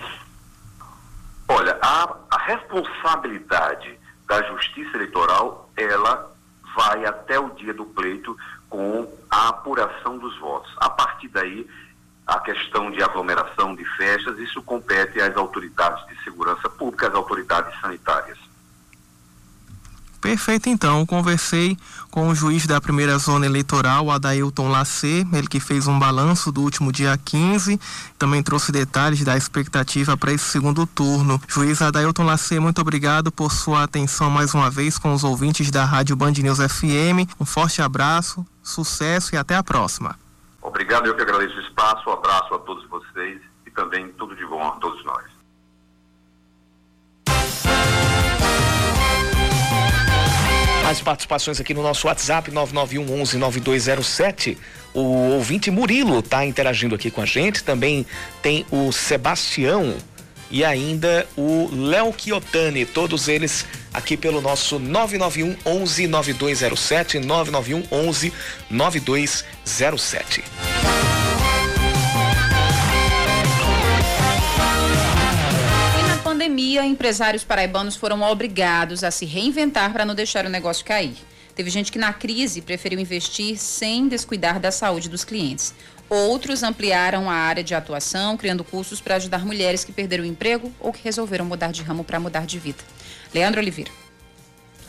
S8: Olha, a, a responsabilidade da Justiça Eleitoral, ela vai até o dia do pleito com a apuração dos votos. A partir daí, a questão de aglomeração de festas, isso compete às autoridades de segurança pública, às autoridades sanitárias.
S4: Perfeito, então. Conversei com o juiz da primeira zona eleitoral, Adailton Lacê, ele que fez um balanço do último dia 15, também trouxe detalhes da expectativa para esse segundo turno. Juiz Adailton Lacê, muito obrigado por sua atenção mais uma vez com os ouvintes da Rádio Band News FM. Um forte abraço, sucesso e até a próxima.
S8: Obrigado, eu que agradeço o espaço, um abraço a todos vocês e também tudo de bom a todos nós.
S2: As participações aqui no nosso WhatsApp 991 11 9207. O ouvinte Murilo está interagindo aqui com a gente. Também tem o Sebastião e ainda o Léo Chiotani, todos eles aqui pelo nosso 991 11 9207 991 11 9207.
S3: Pandemia, empresários paraibanos foram obrigados a se reinventar para não deixar o negócio cair. Teve gente que na crise preferiu investir sem descuidar da saúde dos clientes. Outros ampliaram a área de atuação, criando cursos para ajudar mulheres que perderam o emprego ou que resolveram mudar de ramo para mudar de vida. Leandro Oliveira.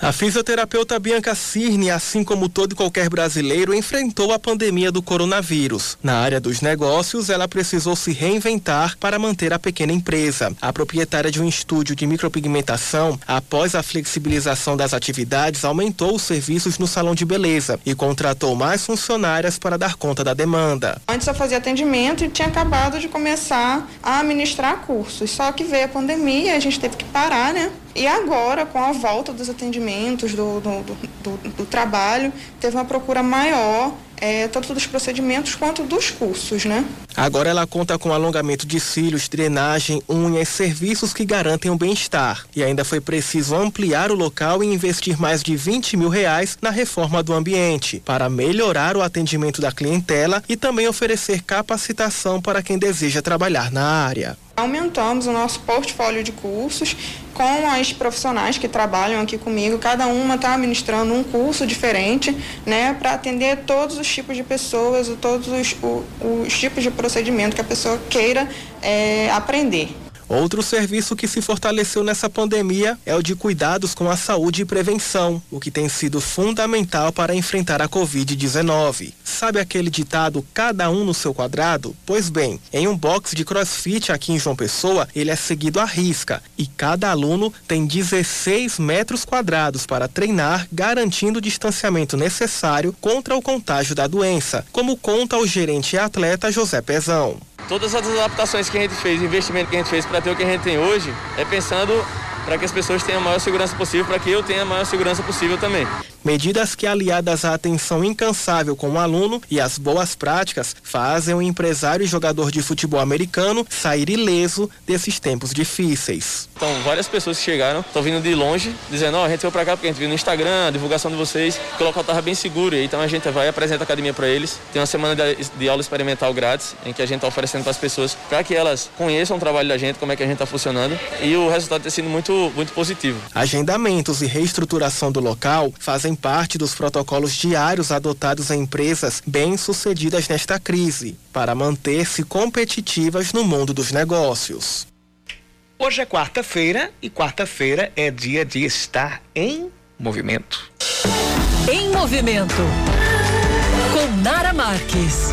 S4: A fisioterapeuta Bianca Cirne, assim como todo e qualquer brasileiro, enfrentou a pandemia do coronavírus. Na área dos negócios, ela precisou se reinventar para manter a pequena empresa. A proprietária de um estúdio de micropigmentação, após a flexibilização das atividades, aumentou os serviços no salão de beleza e contratou mais funcionárias para dar conta da demanda.
S9: Antes eu fazia atendimento e tinha acabado de começar a administrar cursos, só que veio a pandemia, a gente teve que parar, né? E agora, com a volta dos atendimentos, do, do, do, do trabalho, teve uma procura maior é, tanto dos procedimentos quanto dos cursos, né?
S4: Agora ela conta com alongamento de cílios, drenagem, unhas, serviços que garantem o bem-estar. E ainda foi preciso ampliar o local e investir mais de 20 mil reais na reforma do ambiente, para melhorar o atendimento da clientela e também oferecer capacitação para quem deseja trabalhar na área.
S9: Aumentamos o nosso portfólio de cursos com as profissionais que trabalham aqui comigo. Cada uma está administrando um curso diferente, né, para atender todos os tipos de pessoas, todos os, os, os tipos de procedimento que a pessoa queira é, aprender.
S4: Outro serviço que se fortaleceu nessa pandemia é o de cuidados com a saúde e prevenção, o que tem sido fundamental para enfrentar a Covid-19. Sabe aquele ditado cada um no seu quadrado? Pois bem, em um box de crossfit aqui em João Pessoa, ele é seguido à risca e cada aluno tem 16 metros quadrados para treinar, garantindo o distanciamento necessário contra o contágio da doença, como conta o gerente e atleta José Pezão.
S10: Todas as adaptações que a gente fez, investimento que a gente fez para ter o que a gente tem hoje, é pensando para que as pessoas tenham a maior segurança possível, para que eu tenha a maior segurança possível também.
S4: Medidas que, aliadas à atenção incansável com o aluno e às boas práticas, fazem o empresário e jogador de futebol americano sair ileso desses tempos difíceis.
S10: Então, várias pessoas que chegaram, estão vindo de longe, dizendo, ó, oh, a gente veio para cá porque a gente viu no Instagram, a divulgação de vocês, que o local estava bem seguro, e então a gente vai e apresenta a academia para eles. Tem uma semana de, de, aula experimental grátis, em que a gente está oferecendo para as pessoas, para que elas conheçam o trabalho da gente, como é que a gente está funcionando, e o resultado tem sido muito, muito positivo.
S4: Agendamentos e reestruturação do local fazem fazem parte dos protocolos diários adotados em empresas bem-sucedidas nesta crise, para manter-se competitivas no mundo dos negócios.
S2: Hoje é quarta-feira e quarta-feira é dia de estar em movimento.
S1: Em movimento. Com Nara Marques.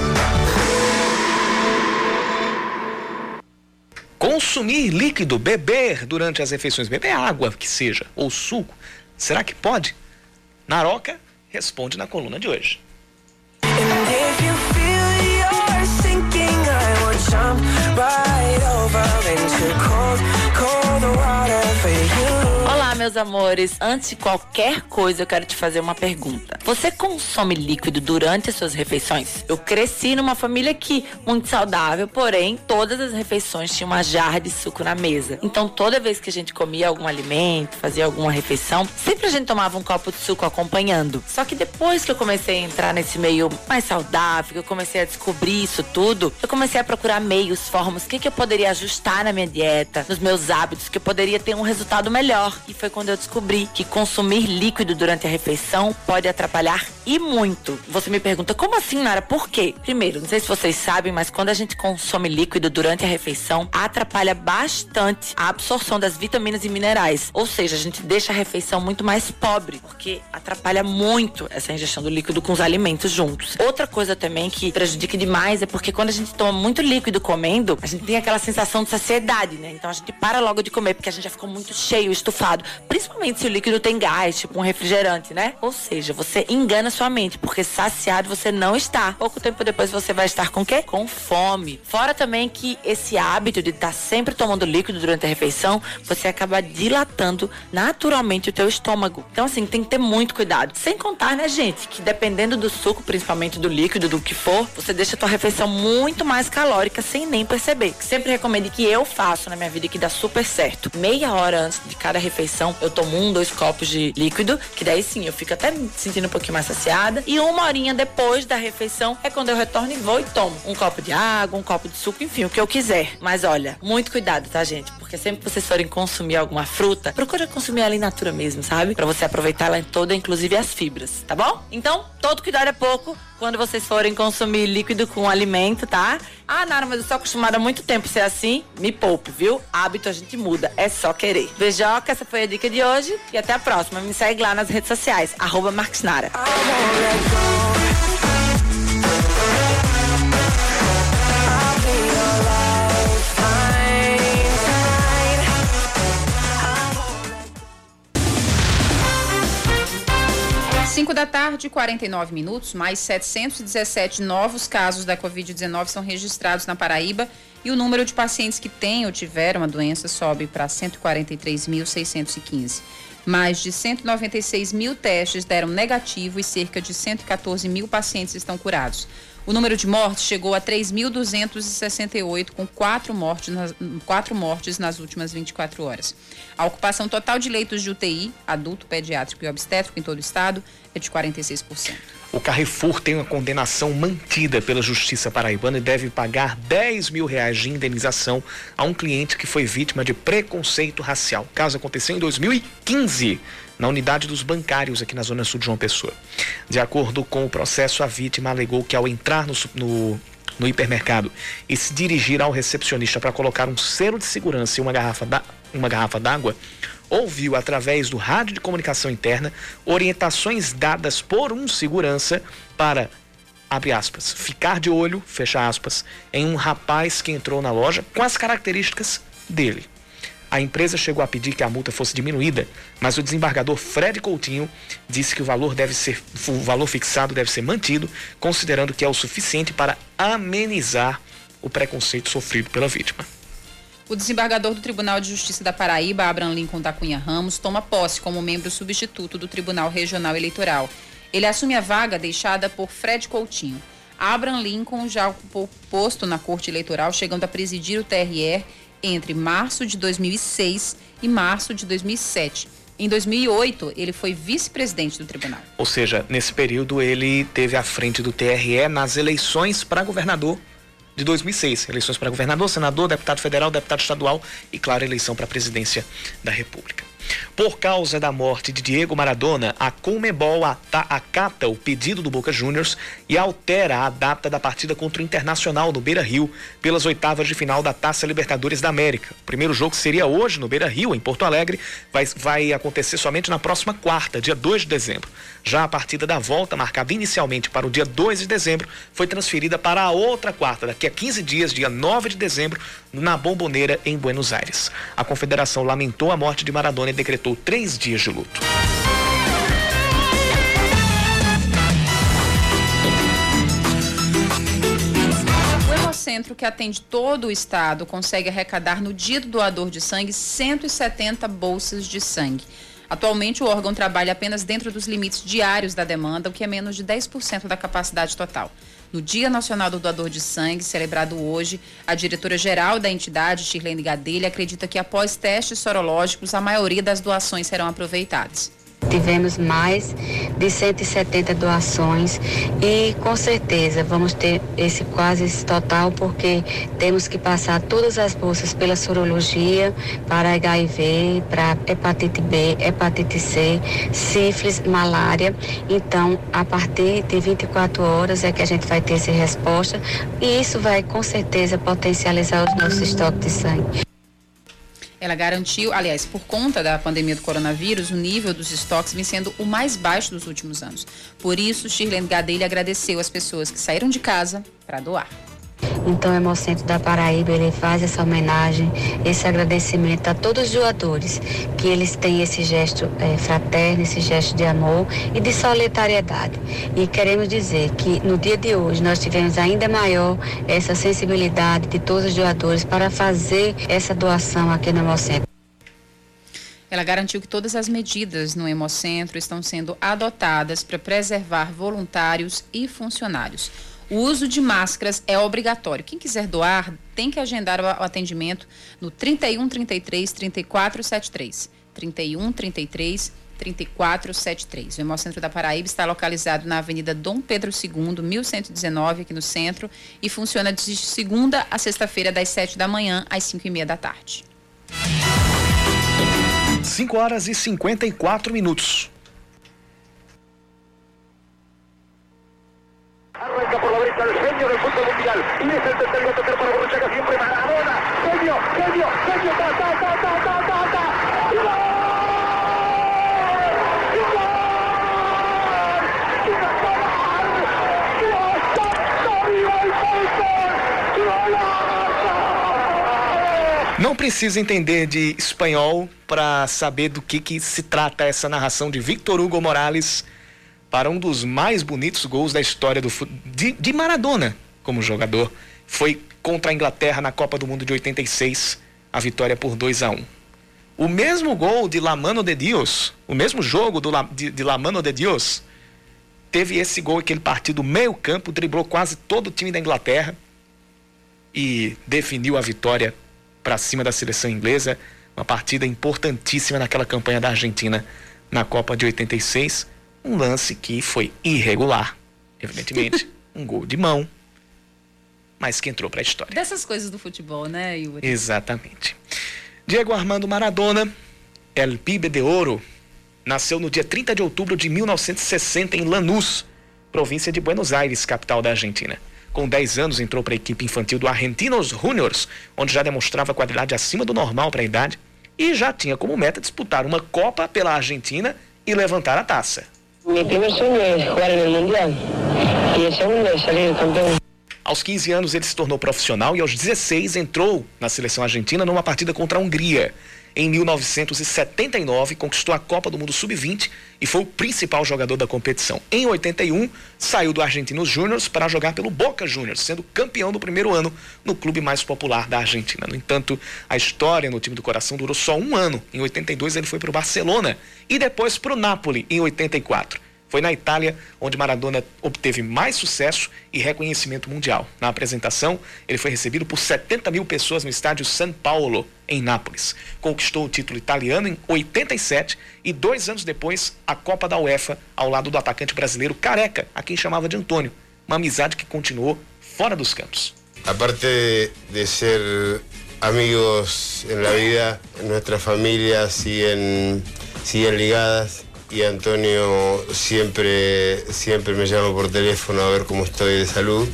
S2: Consumir líquido, beber durante as refeições, beber água que seja, ou suco, será que pode? Naroca responde na coluna de hoje.
S11: Olá, meus amores. Antes de qualquer coisa, eu quero te fazer uma pergunta. Você consome líquido durante as suas refeições? Eu cresci numa família que muito saudável, porém todas as refeições tinham uma jarra de suco na mesa. Então, toda vez que a gente comia algum alimento, fazia alguma refeição, sempre a gente tomava um copo de suco acompanhando. Só que depois que eu comecei a entrar nesse meio mais saudável, que eu comecei a descobrir isso tudo, eu comecei a procurar meios, formas, o que, que eu poderia ajustar na minha dieta, nos meus hábitos, que eu poderia ter um resultado melhor. E foi quando eu descobri que consumir líquido durante a refeição pode atrapalhar e muito. Você me pergunta, como assim, Nara? Por quê? Primeiro, não sei se vocês sabem, mas quando a gente consome líquido durante a refeição, atrapalha bastante a absorção das vitaminas e minerais. Ou seja, a gente deixa a refeição muito mais pobre, porque atrapalha muito essa ingestão do líquido com os alimentos juntos. Outra coisa também que prejudica demais é porque quando a gente toma muito líquido comendo, a gente tem aquela sensação de saciedade, né? Então a gente para logo de comer, porque a gente já ficou muito cheio, estufado. Principalmente se o líquido tem gás, tipo um refrigerante, né? Ou seja, você engana sua mente, porque saciado você não está. Pouco tempo depois você vai estar com o quê? Com fome. Fora também que esse hábito de estar sempre tomando líquido durante a refeição, você acaba dilatando naturalmente o teu estômago. Então assim, tem que ter muito cuidado. Sem contar, né, gente, que dependendo do suco, principalmente do líquido, do que for, você deixa a tua refeição muito mais calórica sem nem perceber. Sempre recomendo que eu faço na minha vida que dá super certo. Meia hora antes de cada refeição, eu tomo um, dois copos de líquido, que daí sim, eu fico até me sentindo um pouquinho mais saciada. E uma horinha depois da refeição é quando eu retorno e vou e tomo um copo de água, um copo de suco, enfim, o que eu quiser. Mas olha, muito cuidado, tá, gente? Porque sempre que vocês forem consumir alguma fruta, procura consumir ela in natura mesmo, sabe? Pra você aproveitar ela toda, inclusive as fibras, tá bom? Então, todo cuidado é pouco quando vocês forem consumir líquido com alimento, tá? Ah, Nara, mas eu sou acostumada há muito tempo a ser assim. Me poupe, viu? Hábito a gente muda, é só querer. Beijoca, essa foi a dica de hoje e até a próxima. Me segue lá nas redes sociais, arroba Marques Nara.
S3: Cinco da tarde, 49 minutos, mais 717 novos casos da Covid-19 são registrados na Paraíba e o número de pacientes que têm ou tiveram a doença sobe para 143.615. Mais de 196 mil testes deram negativo e cerca de 114 mil pacientes estão curados. O número de mortes chegou a 3.268, com quatro mortes, nas, quatro mortes nas últimas 24 horas. A ocupação total de leitos de UTI, adulto, pediátrico e obstétrico em todo o estado, é de 46%.
S2: O Carrefour tem uma condenação mantida pela Justiça Paraibana e deve pagar 10 mil reais de indenização a um cliente que foi vítima de preconceito racial. O caso aconteceu em 2015 na unidade dos bancários aqui na Zona Sul de João Pessoa. De acordo com o processo, a vítima alegou que ao entrar no, no, no hipermercado e se dirigir ao recepcionista para colocar um selo de segurança e uma garrafa da, uma garrafa d'água, ouviu através do rádio de comunicação interna orientações dadas por um segurança para abre aspas, ficar de olho, fecha aspas, em um rapaz que entrou na loja com as características dele. A empresa chegou a pedir que a multa fosse diminuída, mas o desembargador Fred Coutinho disse que o valor deve ser o valor fixado deve ser mantido, considerando que é o suficiente para amenizar o preconceito sofrido pela vítima.
S3: O desembargador do Tribunal de Justiça da Paraíba, Abraham Lincoln da Cunha Ramos, toma posse como membro substituto do Tribunal Regional Eleitoral. Ele assume a vaga deixada por Fred Coutinho. Abraham Lincoln já ocupou posto na Corte Eleitoral, chegando a presidir o TRE entre março de 2006 e março de 2007. Em 2008, ele foi vice-presidente do tribunal.
S2: Ou seja, nesse período ele teve à frente do TRE nas eleições para governador de 2006. Eleições para governador, senador, deputado federal, deputado estadual e, claro, eleição para a presidência da República. Por causa da morte de Diego Maradona, a Comebol acata o pedido do Boca Juniors e altera a data da partida contra o Internacional no Beira Rio pelas oitavas de final da Taça Libertadores da América. O primeiro jogo seria hoje no Beira Rio, em Porto Alegre, vai, vai acontecer somente na próxima quarta, dia 2 de dezembro. Já a partida da volta, marcada inicialmente para o dia 2 de dezembro, foi transferida para a outra quarta, daqui a 15 dias, dia 9 de dezembro, na Bomboneira, em Buenos Aires. A confederação lamentou a morte de Maradona decretou três dias de luto.
S3: centro que atende todo o estado consegue arrecadar no dia do doador de sangue 170 bolsas de sangue. Atualmente, o órgão trabalha apenas dentro dos limites diários da demanda, o que é menos de 10% da capacidade total. No Dia Nacional do Doador de Sangue, celebrado hoje, a diretora-geral da entidade, Shirlene Gadelha, acredita que após testes sorológicos, a maioria das doações serão aproveitadas.
S12: Tivemos mais de 170 doações e com certeza vamos ter esse quase esse total porque temos que passar todas as bolsas pela sorologia para HIV, para hepatite B, hepatite C, sífilis, malária. Então, a partir de 24 horas é que a gente vai ter essa resposta e isso vai com certeza potencializar os nossos estoques de sangue.
S3: Ela garantiu, aliás, por conta da pandemia do coronavírus, o nível dos estoques vem sendo o mais baixo dos últimos anos. Por isso, Shirlene Gadelha agradeceu as pessoas que saíram de casa para doar.
S12: Então, o Hemocentro da Paraíba, ele faz essa homenagem, esse agradecimento a todos os doadores, que eles têm esse gesto é, fraterno, esse gesto de amor e de solidariedade. E queremos dizer que no dia de hoje nós tivemos ainda maior essa sensibilidade de todos os doadores para fazer essa doação aqui no Hemocentro.
S3: Ela garantiu que todas as medidas no Hemocentro estão sendo adotadas para preservar voluntários e funcionários. O uso de máscaras é obrigatório. Quem quiser doar tem que agendar o atendimento no 31 33 34 73. 31 33 3473. O Hemocentro da Paraíba está localizado na Avenida Dom Pedro II, 1119, aqui no centro, e funciona de segunda a sexta-feira, das 7 da manhã às 5 e meia da tarde.
S2: 5 horas e 54 minutos.
S13: Arranca por la derecha el genio del fútbol mundial. Y es el tercero a tocar para Borruchaga siempre Maradona. Genio, genio, genio, ta, ta, ta, ta, ta, ta, ta. ¡Y! ¡Y! ¡Y!
S2: Não precisa entender de espanhol para saber do que, que se trata essa narração de Victor Hugo Morales para um dos mais bonitos gols da história do de, de Maradona como jogador. Foi contra a Inglaterra na Copa do Mundo de 86, a vitória por 2 a 1. O mesmo gol de La Mano de Dios, o mesmo jogo do, de, de La Mano de Dios, teve esse gol que ele partiu do meio campo, driblou quase todo o time da Inglaterra e definiu a vitória para cima da seleção inglesa. Uma partida importantíssima naquela campanha da Argentina na Copa de 86 um lance que foi irregular, evidentemente, [LAUGHS] um gol de mão, mas que entrou para a história.
S3: Dessas coisas do futebol, né, Yuri?
S2: Exatamente. Diego Armando Maradona, El Pibe de Ouro, nasceu no dia 30 de outubro de 1960 em Lanús, província de Buenos Aires, capital da Argentina. Com 10 anos entrou para a equipe infantil do Argentinos Juniors, onde já demonstrava qualidade acima do normal para a idade e já tinha como meta disputar uma Copa pela Argentina e levantar a taça.
S14: Primer sueño es jugar en el Mundial y el segundo es salir campeón.
S2: Aos 15 anos ele se tornou profissional e aos 16 entrou na seleção argentina numa partida contra a Hungria. Em 1979, conquistou a Copa do Mundo Sub-20 e foi o principal jogador da competição. Em 81, saiu do Argentinos Júniors para jogar pelo Boca Juniors, sendo campeão do primeiro ano no clube mais popular da Argentina. No entanto, a história no time do coração durou só um ano. Em 82, ele foi para o Barcelona e depois para o Napoli, em 84. Foi na Itália onde Maradona obteve mais sucesso e reconhecimento mundial. Na apresentação, ele foi recebido por 70 mil pessoas no estádio São Paulo, em Nápoles. Conquistou o título italiano em 87 e dois anos depois a Copa da UEFA ao lado do atacante brasileiro Careca, a quem chamava de Antônio. Uma amizade que continuou fora dos campos.
S15: Aparte de ser amigos en la vida, nuestras familias siguen, siguen ligadas y Antonio siempre, siempre me llama por teléfono a ver cómo estoy de salud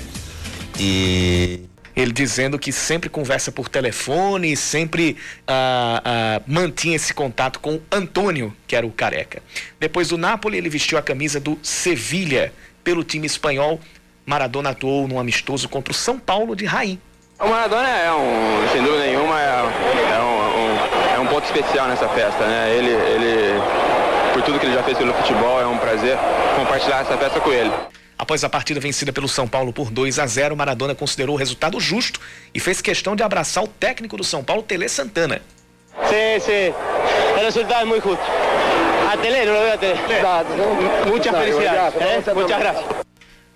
S15: y
S2: Ele dizendo que sempre conversa por telefone e sempre ah, ah, mantinha esse contato com Antônio, que era o careca. Depois do Napoli, ele vestiu a camisa do Sevilha. Pelo time espanhol, Maradona atuou num amistoso contra o São Paulo de Raí.
S16: O Maradona é um, sem dúvida nenhuma, é, é um, um, é um ponto especial nessa festa, né? Ele, ele, por tudo que ele já fez pelo futebol, é um prazer compartilhar essa festa com ele.
S2: Após a partida vencida pelo São Paulo por 2 a 0, Maradona considerou o resultado justo e fez questão de abraçar o técnico do São Paulo, Tele Santana.
S17: Sí, sí, el resultado es muy justo. A Tele, lo veo a Tele. Muchas felicidades, ¿eh? muchas gracias.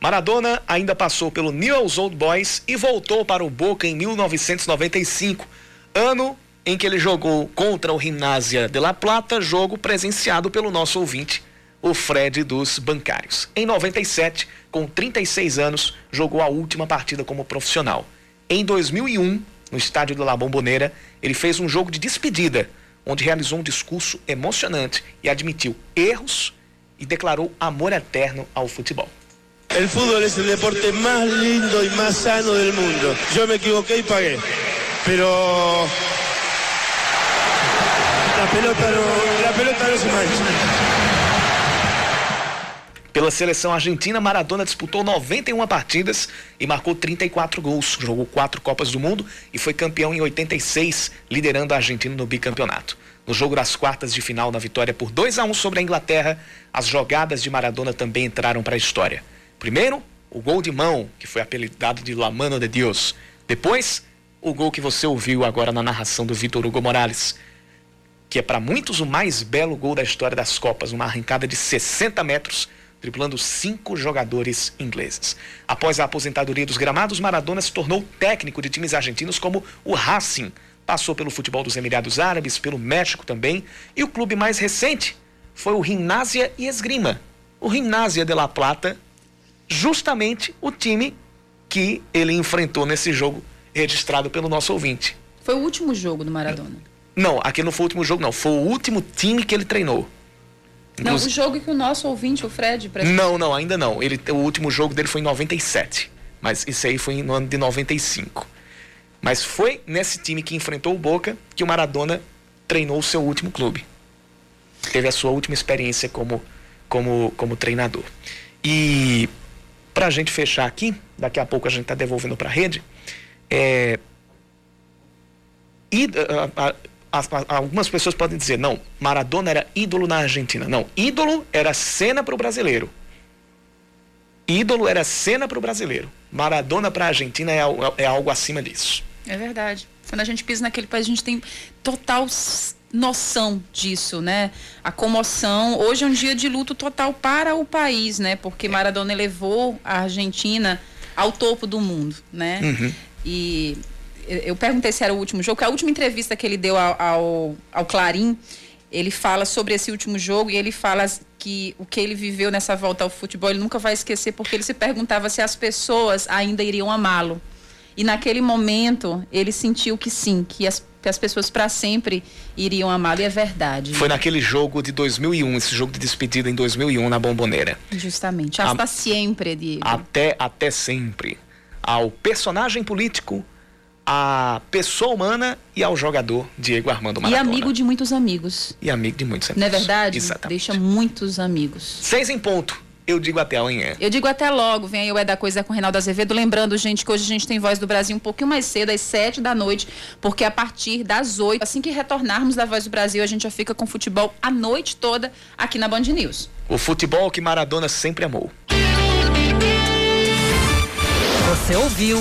S2: Maradona ainda passou pelo Newell's Old Boys e voltou para o Boca em 1995, ano em que ele jogou contra o Gimnasia de La Plata, jogo presenciado pelo nosso ouvinte, o Fred dos Bancários. Em 97, com 36 anos, jogou a última partida como profissional. Em 2001, no estádio de La Bombonera, ele fez um jogo de despedida, onde realizou um discurso emocionante e admitiu erros e declarou amor eterno ao futebol.
S18: El fútbol es el deporte más lindo y más sano del mundo. Yo me equivoqué y pagué. Pero la pelota no, la pelota no se.
S2: Pela seleção argentina, Maradona disputou 91 partidas e marcou 34 gols. Jogou quatro Copas do Mundo e foi campeão em 86, liderando a Argentina no bicampeonato. No jogo das quartas de final, na vitória por 2 a 1 sobre a Inglaterra, as jogadas de Maradona também entraram para a história. Primeiro, o gol de mão, que foi apelidado de La Mano de Deus. Depois, o gol que você ouviu agora na narração do Vitor Hugo Morales, que é para muitos o mais belo gol da história das Copas, uma arrancada de 60 metros, driblando cinco jogadores ingleses. Após a aposentadoria dos gramados, Maradona se tornou técnico de times argentinos como o Racing, passou pelo futebol dos Emirados Árabes, pelo México também, e o clube mais recente foi o Gimnasia e Esgrima. O Gimnasia de La Plata, justamente o time que ele enfrentou nesse jogo registrado pelo nosso ouvinte.
S3: Foi o último jogo do Maradona.
S2: Não, aqui não foi o último jogo, não. Foi o último time que ele treinou.
S3: Não, o jogo que o nosso ouvinte, o Fred, prestou.
S2: Não, não, ainda não. Ele, o último jogo dele foi em 97. Mas isso aí foi no ano de 95. Mas foi nesse time que enfrentou o Boca que o Maradona treinou o seu último clube. Teve a sua última experiência como, como, como treinador. E para a gente fechar aqui, daqui a pouco a gente está devolvendo para a rede, é, e, a, a, algumas pessoas podem dizer, não, Maradona era ídolo na Argentina. Não, ídolo era cena para o brasileiro. Ídolo era cena para o brasileiro. Maradona para a Argentina é, é algo acima disso.
S3: É verdade. Quando a gente pisa naquele país, a gente tem total noção disso, né? A comoção. Hoje é um dia de luto total para o país, né? Porque Maradona levou a Argentina ao topo do mundo, né?
S2: Uhum.
S3: E eu perguntei se era o último jogo, a última entrevista que ele deu ao, ao, ao Clarim, ele fala sobre esse último jogo e ele fala que o que ele viveu nessa volta ao futebol ele nunca vai esquecer porque ele se perguntava se as pessoas ainda iriam amá-lo. E naquele momento ele sentiu que sim, que as, que as pessoas para sempre iriam amá-lo e é verdade.
S2: Foi naquele jogo de 2001, esse jogo de despedida em 2001 na Bomboneira.
S3: Justamente, hasta a, sempre, Diego.
S2: Até até sempre. Ao personagem político à pessoa humana e ao jogador Diego Armando Maradona.
S3: E amigo de muitos amigos.
S2: E amigo de muitos amigos.
S3: Não é verdade?
S2: Exatamente.
S3: Deixa muitos amigos.
S2: Seis em ponto. Eu digo até amanhã.
S3: Eu digo até logo. Vem aí o É da Coisa com o Reinaldo Azevedo. Lembrando, gente, que hoje a gente tem Voz do Brasil um pouquinho mais cedo, às sete da noite, porque a partir das oito, assim que retornarmos da Voz do Brasil, a gente já fica com futebol a noite toda aqui na Band News.
S2: O futebol que Maradona sempre amou.
S1: Você ouviu